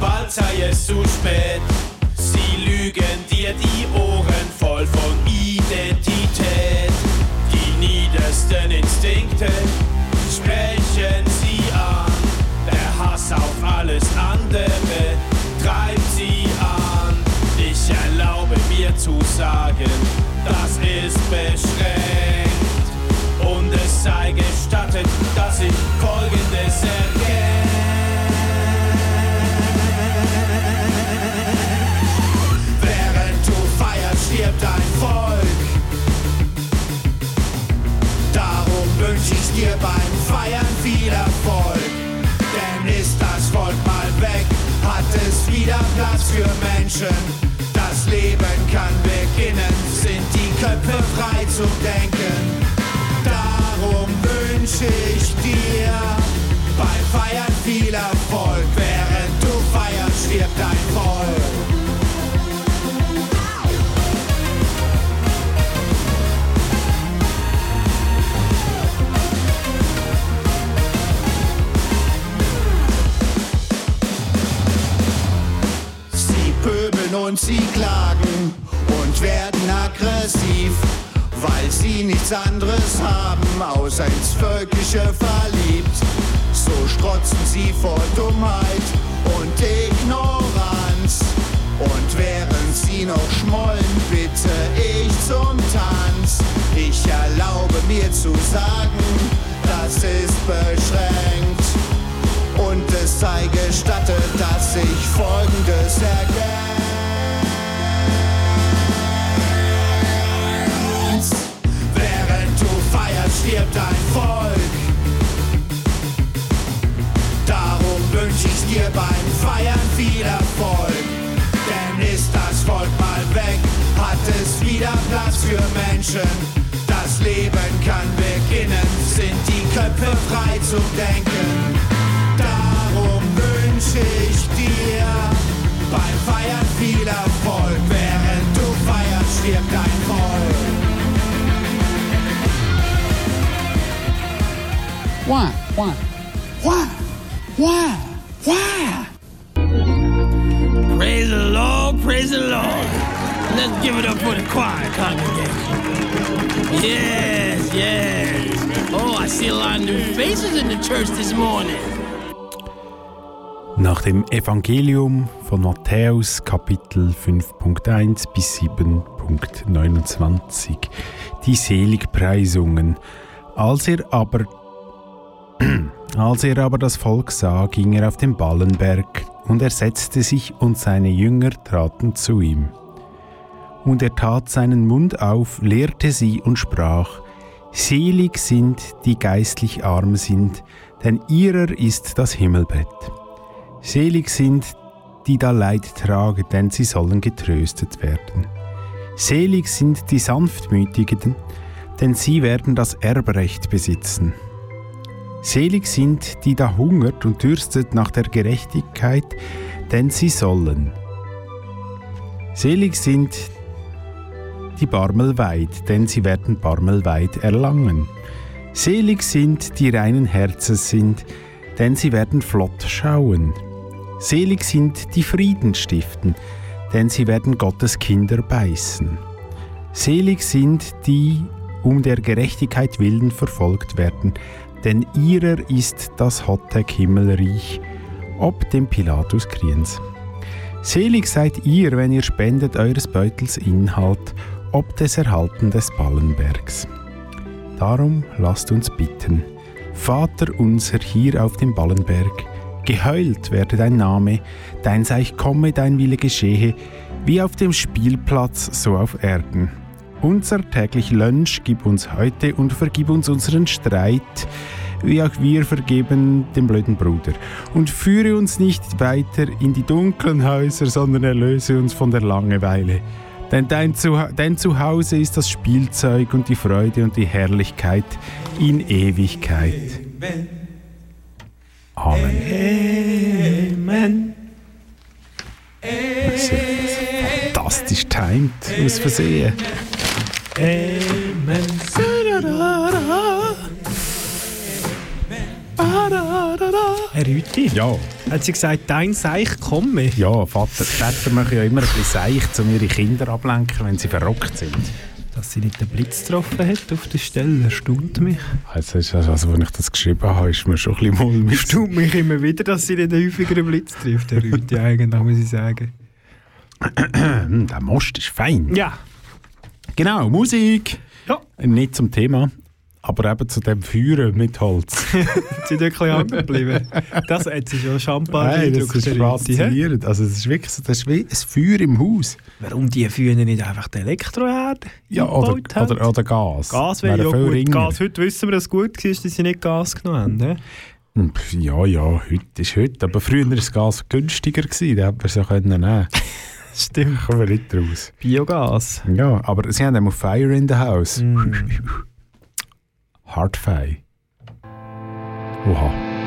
bald sei es zu spät. Sie lügen dir die Ohren voll von Identität. Niedersten Instinkte sprechen sie an. Der Hass auf alles andere treibt sie an. Ich erlaube mir zu sagen, das ist beschränkt. Und es sei gestattet, dass ich Folgendes erkenne. Dir beim Feiern viel Erfolg. Denn ist das Volk mal weg, hat es wieder Platz für Menschen. Das Leben kann beginnen, sind die Köpfe frei zum Denken. Darum wünsche ich dir beim Feiern viel Erfolg. Während du feierst, stirbt dein Volk. Und sie klagen und werden aggressiv, weil sie nichts anderes haben, außer ins Völkische verliebt. So strotzen sie vor Dummheit und Ignoranz. Und während sie noch schmollen, bitte ich zum Tanz. Ich erlaube mir zu sagen, das ist beschränkt. Und es sei gestattet, dass ich folgendes ergänzt. Feierst, stirbt dein Volk. Darum wünsch ich dir beim Feiern viel Erfolg. Denn ist das Volk mal weg, hat es wieder Platz für Menschen. Das Leben kann beginnen, sind die Köpfe frei zum Denken. Darum wünsche ich dir beim Feiern viel Erfolg. Während du feierst, stirbt dein Volk. Why? Why? Why? Why? Why? Praise the Lord, praise the Lord. Let's give it up for the choir congregation. Yes, yes. Oh, I see a lot of new faces in the church this morning. Nach dem Evangelium von Matthäus Kapitel 5.1 bis 7.29 die Seligpreisungen. Als er aber als er aber das Volk sah, ging er auf den Ballenberg, und er setzte sich, und seine Jünger traten zu ihm. Und er tat seinen Mund auf, lehrte sie und sprach, Selig sind, die geistlich arm sind, denn ihrer ist das Himmelbett. Selig sind, die da Leid tragen, denn sie sollen getröstet werden. Selig sind die Sanftmütigen, denn sie werden das Erbrecht besitzen. Selig sind, die da hungert und dürstet nach der Gerechtigkeit, denn sie sollen. Selig sind die Barmelweid, denn sie werden Barmelweid erlangen. Selig sind, die reinen Herzens sind, denn sie werden flott schauen. Selig sind, die Frieden stiften, denn sie werden Gottes Kinder beißen. Selig sind, die um der Gerechtigkeit willen verfolgt werden, denn ihrer ist das Hottag Himmelreich, ob dem Pilatus Kriens. Selig seid ihr, wenn ihr spendet eures Beutels Inhalt, ob des Erhalten des Ballenbergs. Darum lasst uns bitten. Vater unser hier auf dem Ballenberg, geheult werde dein Name, dein Seich komme, dein Wille geschehe, wie auf dem Spielplatz, so auf Erden. Unser täglich Lunch gib uns heute und vergib uns unseren Streit, wie auch wir vergeben dem blöden Bruder. Und führe uns nicht weiter in die dunklen Häuser, sondern erlöse uns von der Langeweile. Denn dein, Zuha dein Zuhause ist das Spielzeug und die Freude und die Herrlichkeit in Ewigkeit. Amen. Amen. Das ist fantastisch timed, aus Versehen. Amen. Herr Rüti? Ja. Hat sie gesagt, dein Seich komme? Ja, Vater, Väter machen ja immer ein bisschen seicht, um ihre Kinder ablenken, wenn sie verrockt sind. Dass sie nicht den Blitz getroffen hat auf der Stelle, erstaunt mich. Also, also, also als ich das geschrieben habe, ist mir schon ein bisschen mulmig. Erstaunt mich immer wieder, dass sie nicht häufiger einen Blitz trifft, Herr Rüti, eigentlich, muss ich sagen. Der Most ist fein. Ja. Genau, Musik. Ja. Nicht zum Thema, aber eben zu dem Feuern mit Holz. Sind wirklich hängen geblieben. Das hat sie schon Champagner Nein, das ist faszinierend. Also es ist wirklich so, das ist wie ein Feuer im Haus. Warum die Führer nicht einfach den Elektroherd Ja, oder, haben? oder, oder Gas. Gas wäre ja gut. ringer. Gas, heute wissen wir, dass es gut war, dass sie nicht Gas genommen haben. Hm, pf, Ja, ja, heute ist heute. Aber früher war das Gas günstiger, gewesen, da hätte man es ja können nehmen Stimmt. Kommen wir nicht raus. Biogas. Ja, aber sie haben auch Fire in the House. Hardfire. Oha.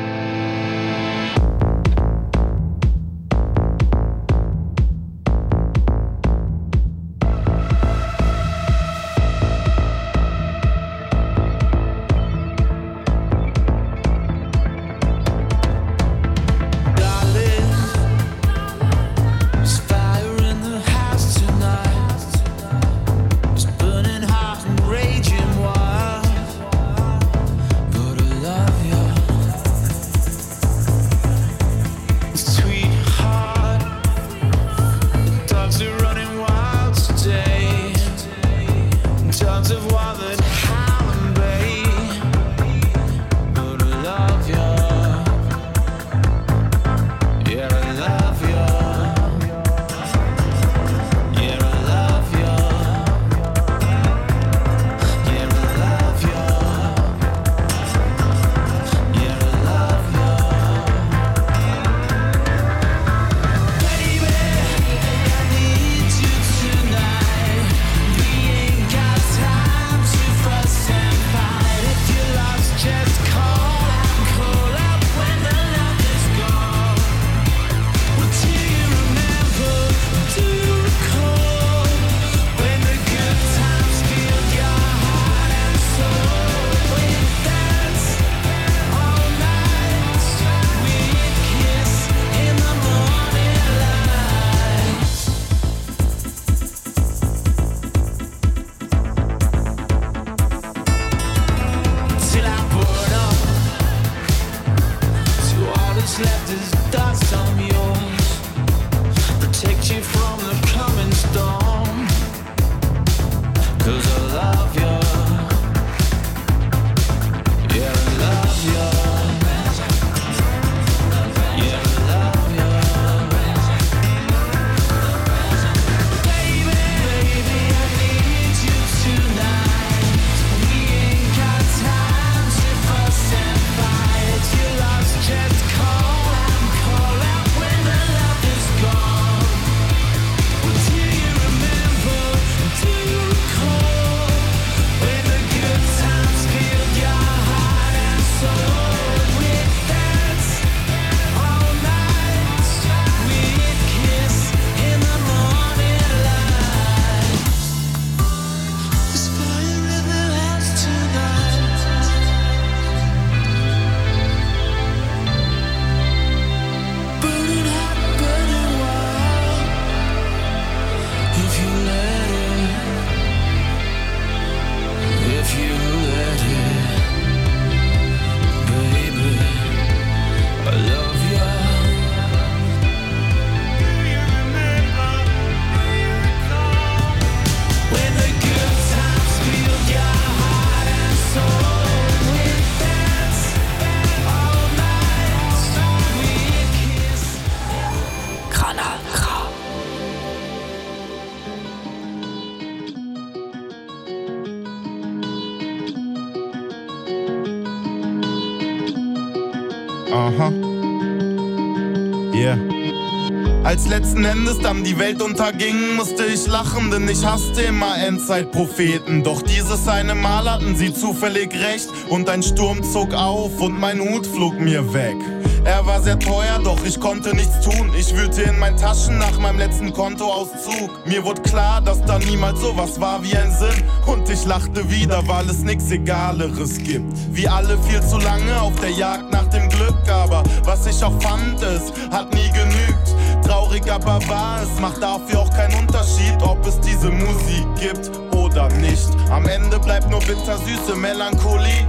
Letzten Endes dann die Welt unterging, musste ich lachen, denn ich hasste immer Endzeitpropheten. Doch dieses eine Mal hatten sie zufällig recht und ein Sturm zog auf und mein Hut flog mir weg. Er war sehr teuer, doch ich konnte nichts tun. Ich wühlte in meinen Taschen nach meinem letzten Kontoauszug. Mir wurde klar, dass da niemals sowas war wie ein Sinn. Und ich lachte wieder, weil es nichts Egaleres gibt. Wie alle viel zu lange auf der Jagd nach dem Glück. Aber was ich auch fand, es hat nie genügt. Traurig, aber wahr, es macht dafür auch keinen Unterschied, ob es diese Musik gibt oder nicht. Am Ende bleibt nur bittersüße Melancholie.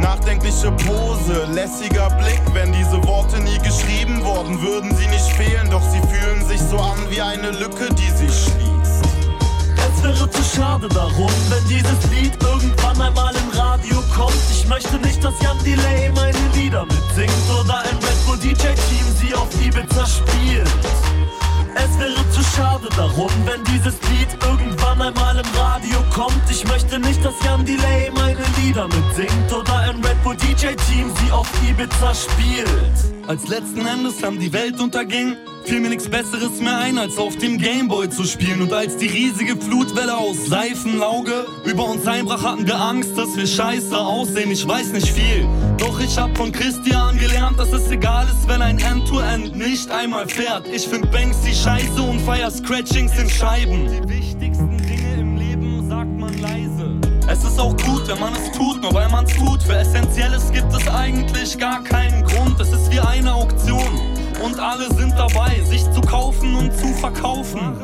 Nachdenkliche Pose, lässiger Blick. Wenn diese Worte nie geschrieben worden, würden sie nicht fehlen. Doch sie fühlen sich so an wie eine Lücke, die sich schließt. Es wäre zu schade darum, wenn dieses Lied irgendwann einmal im Radio kommt. Ich möchte nicht, dass Jan Delay meine Lieder mitsingt oder ein Red Bull DJ-Team sie auf Ibiza spielt. Es wäre zu schade darum, wenn dieses Lied irgendwann einmal im Radio kommt. Ich möchte nicht, dass Jan Delay meine Lieder mitsingt oder ein Red Bull DJ-Team sie auf Ibiza spielt. Als letzten Endes dann die Welt unterging, fiel mir nichts Besseres mehr ein, als auf dem Gameboy zu spielen. Und als die riesige Flutwelle aus Seifenlauge über uns einbrach, hatten wir Angst, dass wir scheiße aussehen. Ich weiß nicht viel, doch ich hab von Christian gelernt, dass es egal ist, wenn ein End-to-End nicht einmal fährt. Ich find Banksy scheiße und feier Scratchings in Scheiben. Die wichtigsten Dinge im Leben sagt man leise. Es ist auch gut, wenn man es tut, nur weil man es tut. Für Essentielles gibt es eigentlich gar keinen Grund. Es ist wie eine Auktion und alle sind dabei, sich zu kaufen und zu verkaufen.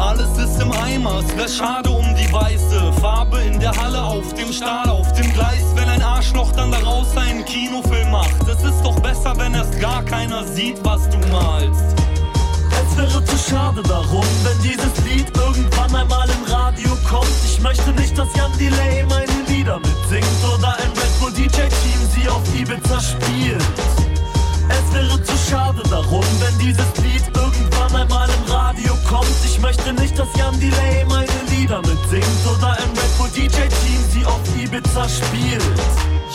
Alles ist im Eimer, es wär schade um die weiße Farbe in der Halle, auf dem Stahl, auf dem Gleis. Wenn ein Arschloch dann daraus einen Kinofilm macht, es ist doch besser, wenn erst gar keiner sieht, was du malst. Es wäre zu schade darum, wenn dieses Lied irgendwann einmal im Radio kommt. Ich möchte nicht, dass Jan Delay meine Lieder mitsingt oder ein Red Bull DJ-Team sie auf Ibiza spielt. Es wäre zu schade darum, wenn dieses Lied irgendwann einmal im Radio kommt. Ich möchte nicht, dass Jan Delay meine Lieder mitsingt oder ein Red Bull DJ-Team sie auf Ibiza spielt.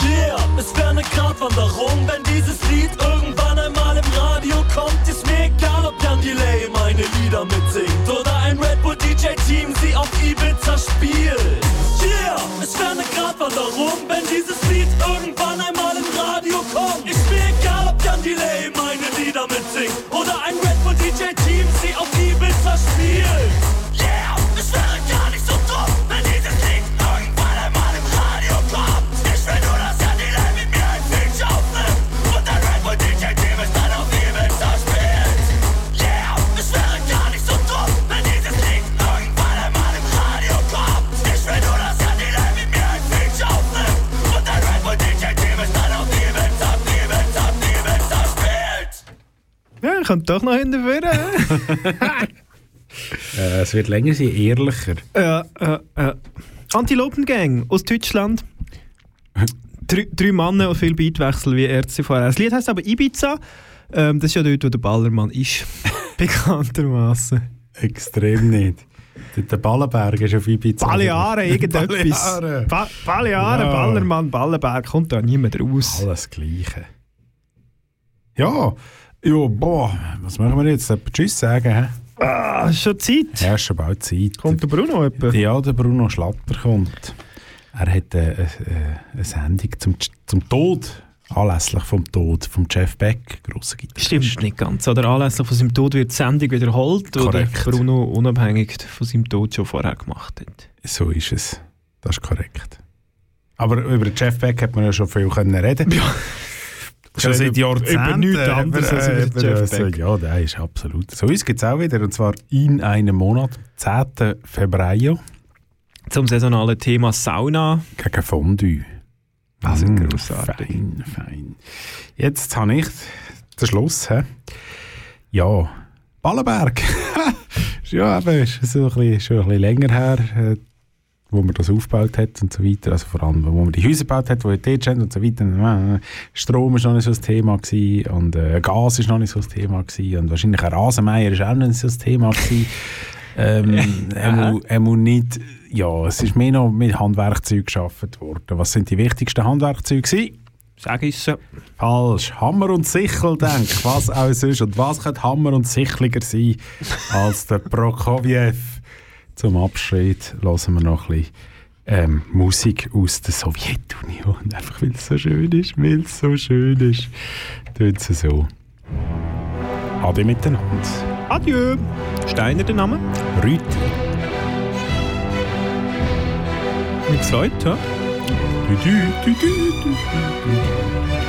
Yeah, es wäre eine Gratwanderung, wenn dieses Lied irgendwann einmal im Radio kommt. Ist mir egal, ob Jan Delay meine Lieder mitsingt oder ein Red Bull DJ-Team sie auf Ibiza spielt. Yeah, es wäre eine Gratwanderung, wenn dieses Lied irgendwann einmal im Radio kommt. Ist Delay meine Lieder mitsingt oder ein Red Ja, kann doch noch hinterführen. Äh, es wird länger sein, ehrlicher. Ja, äh, äh. Antilopengang aus Deutschland. drei, drei Männer und viel Beatwechsel wie Ärzte vorher. Das Lied heißt aber Ibiza. Ähm, das ist ja dort, wo der Ballermann ist. Bekanntermaßen. Extrem nicht. Der- Der Ballenberg ist auf Ibiza. Balearen, irgendetwas. Balearen. Ba Balearen, Ja. Ballermann, Ballenberg, kommt da niemand raus. Alles Gleiche. Ja, ja, boah, was machen wir jetzt? Wir Tschüss sagen? Hä? Ah, ist schon Zeit. Ja, ist schon bald Zeit. Kommt der Bruno etwa? Ja, der Bruno Schlatter kommt. Er hat äh, äh, eine Sendung zum, zum Tod, anlässlich vom Tod von Jeff Beck, grosser Gitarrist. Stimmt nicht ganz. Oder anlässlich von seinem Tod wird die Sendung wiederholt, Korrekt. oder Bruno unabhängig von seinem Tod schon vorher gemacht hat. So ist es. Das ist korrekt. Aber über Jeff Beck hat man ja schon viel können reden. Ja. Schon seit Jahrzehnten. über nichts anderes als über über- Jeff also, Beck. Ja, der ist absolut. So uns gibt es auch wieder, und zwar in einem Monat, 10. Februar. Zum saisonalen Thema Sauna. Gegen Fondue. Also Mm, grossartig. Fein, fein. Jetzt habe ich den Schluss. He? Ja, Ballenberg. ja, eben, ist so ein bisschen, schon ein bisschen länger her, äh, wo man das aufgebaut hat und so weiter. Also vor allem, wo man die Häuser gebaut hat, wo die dort stehen und so weiter. Äh, Strom war noch nicht so das Thema gewesen, und äh, Gas war noch nicht so das Thema gewesen, und wahrscheinlich ein Rasenmeier war auch noch nicht so das Thema gewesen. ähm, er, er muss nicht, ja, es ist mehr noch mit Handwerkzeugen geschaffen worden. Was sind die wichtigsten Handwerkzeuge gewesen? Sag ich so. Falsch. Hammer und Sichel, denk was auch sonst. Und was könnte Hammer und Sichliger sein als der Prokofjew? Zum Abschied hören wir noch ein bisschen ähm, Musik aus der Sowjetunion. Einfach weil es so schön ist, weil es so schön ist. Tut sie so. Ade miteinander. Adieu. Steiner der Name? Rüti. Wie gesagt, ja? Du, du, du, du, du, du.